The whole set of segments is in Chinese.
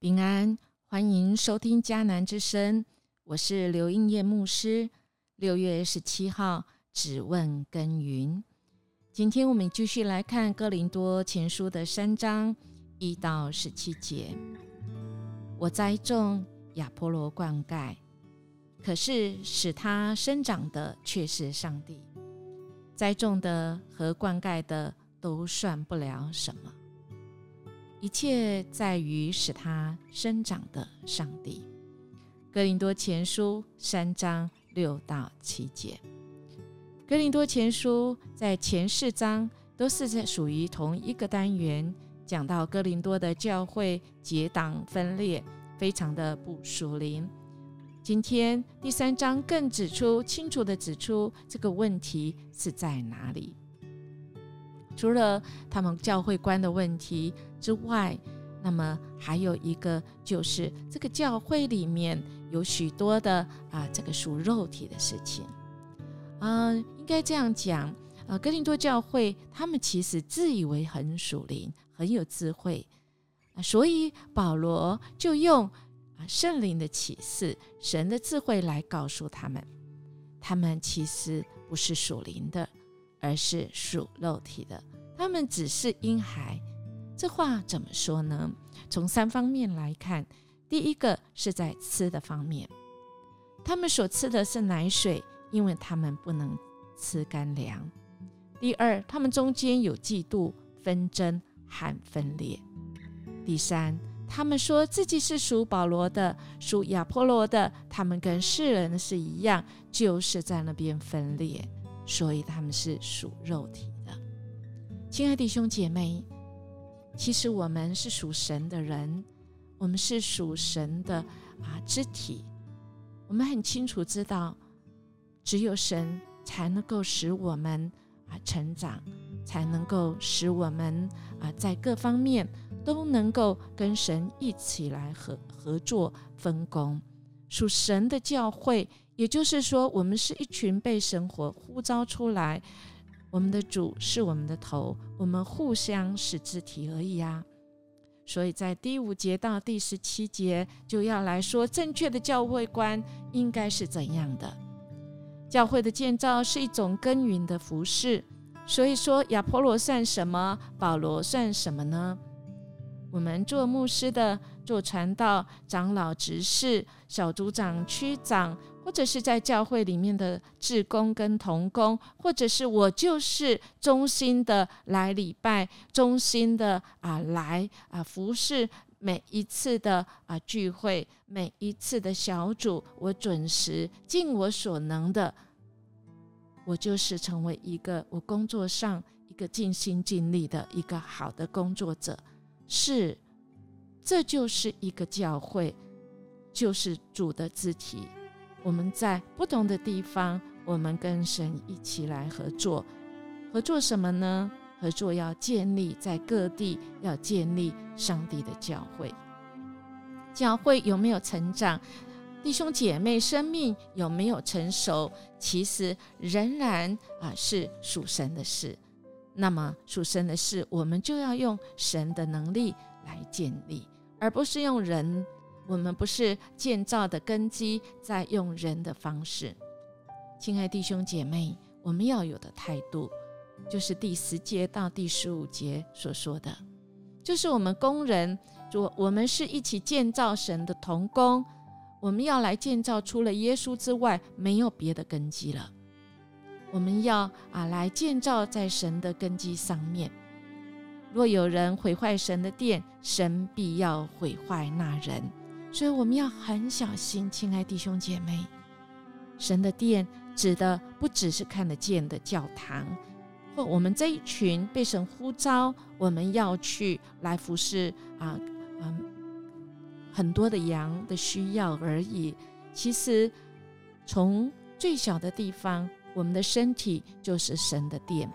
平安，欢迎收听迦南之声，我是刘应叶牧师。六月十七号，只问耕耘。今天我们继续来看哥林多前书的三章一到十七节。我栽种，亚波罗灌溉，可是使它生长的却是上帝。栽种的和灌溉的都算不了什么。一切在于使它生长的上帝。哥林多前书三章六到七节。哥林多前书在前四章都是在属于同一个单元，讲到哥林多的教会结党分裂，非常的不属灵。今天第三章更指出清楚的指出这个问题是在哪里。除了他们教会观的问题之外，那么还有一个就是这个教会里面有许多的啊，这个属肉体的事情。嗯，应该这样讲，呃，哥林多教会他们其实自以为很属灵，很有智慧，所以保罗就用啊圣灵的启示、神的智慧来告诉他们，他们其实不是属灵的。而是属肉体的，他们只是婴孩。这话怎么说呢？从三方面来看，第一个是在吃的方面，他们所吃的是奶水，因为他们不能吃干粮。第二，他们中间有嫉妒、纷争和分裂。第三，他们说自己是属保罗的，属亚波罗的，他们跟世人是一样，就是在那边分裂。所以他们是属肉体的，亲爱的弟兄姐妹，其实我们是属神的人，我们是属神的啊肢体。我们很清楚知道，只有神才能够使我们啊成长，才能够使我们啊在各方面都能够跟神一起来合合作分工。属神的教会。也就是说，我们是一群被神活呼召出来，我们的主是我们的头，我们互相是肢体而已啊。所以在第五节到第十七节就要来说，正确的教会观应该是怎样的？教会的建造是一种耕耘的服饰。所以说，亚波罗算什么？保罗算什么呢？我们做牧师的、做传道、长老、执事、小组长、区长。或者是在教会里面的志工跟同工，或者是我就是忠心的来礼拜，忠心的啊来啊服侍每一次的啊聚会，每一次的小组，我准时尽我所能的，我就是成为一个我工作上一个尽心尽力的一个好的工作者，是，这就是一个教会，就是主的肢体。我们在不同的地方，我们跟神一起来合作。合作什么呢？合作要建立在各地，要建立上帝的教会。教会有没有成长？弟兄姐妹生命有没有成熟？其实仍然啊是属神的事。那么属神的事，我们就要用神的能力来建立，而不是用人。我们不是建造的根基，在用人的方式。亲爱弟兄姐妹，我们要有的态度，就是第十节到第十五节所说的，就是我们工人，我我们是一起建造神的同工，我们要来建造，除了耶稣之外，没有别的根基了。我们要啊来建造在神的根基上面。若有人毁坏神的殿，神必要毁坏那人。所以我们要很小心，亲爱弟兄姐妹，神的殿指的不只是看得见的教堂，或我们这一群被神呼召，我们要去来服侍啊啊很多的羊的需要而已。其实从最小的地方，我们的身体就是神的殿，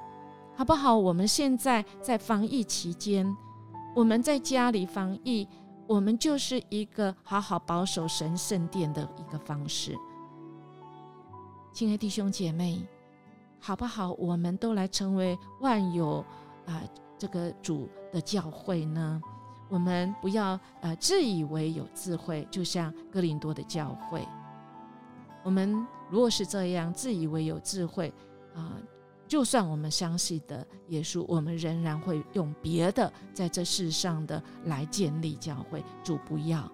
好不好？我们现在在防疫期间，我们在家里防疫。我们就是一个好好保守神圣殿的一个方式，亲爱弟兄姐妹，好不好？我们都来成为万有啊这个主的教会呢？我们不要呃自以为有智慧，就像哥林多的教会。我们如果是这样自以为有智慧啊，就算我们相信的耶稣，我们仍然会用别的在这世上的来建立教会。主不要，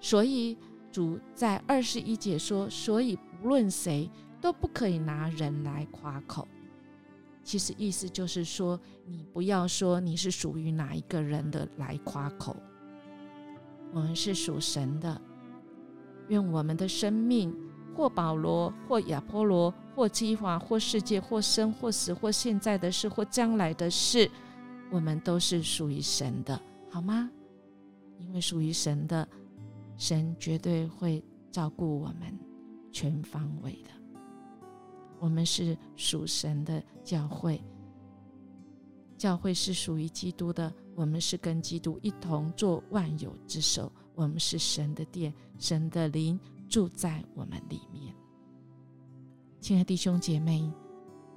所以主在二十一节说：所以不论谁都不可以拿人来夸口。其实意思就是说，你不要说你是属于哪一个人的来夸口。我们是属神的，愿我们的生命，或保罗，或亚波罗，或基华，或世界，或生，或死，或现在的事，或将来的事，我们都是属于神的，好吗？因为属于神的，神绝对会照顾我们全方位的。我们是属神的教会，教会是属于基督的。我们是跟基督一同做万有之首。我们是神的殿，神的灵住在我们里面。亲爱的弟兄姐妹，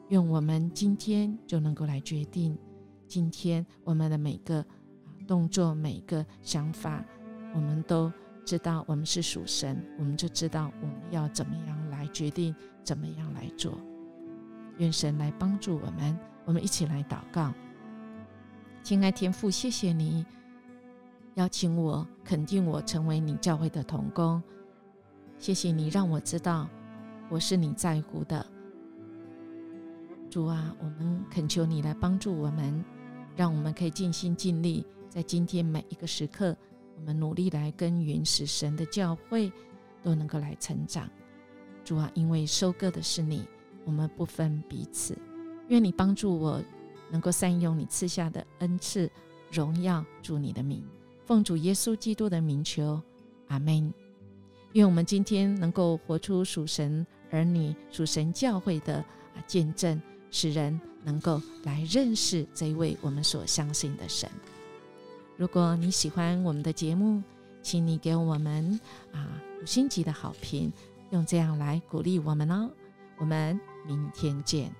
愿我们今天就能够来决定，今天我们的每个动作、每个想法，我们都知道我们是属神，我们就知道我们要怎么样来决定。怎么样来做？愿神来帮助我们。我们一起来祷告。亲爱天父，谢谢你邀请我、肯定我成为你教会的童工。谢谢你让我知道我是你在乎的主啊！我们恳求你来帮助我们，让我们可以尽心尽力，在今天每一个时刻，我们努力来耕耘，使神的教会都能够来成长。主啊，因为收割的是你，我们不分彼此。愿你帮助我，能够善用你赐下的恩赐，荣耀主你的名，奉主耶稣基督的名求，阿门。愿我们今天能够活出属神儿女、属神教会的啊见证，使人能够来认识这一位我们所相信的神。如果你喜欢我们的节目，请你给我们啊五星级的好评。用这样来鼓励我们哦，我们明天见。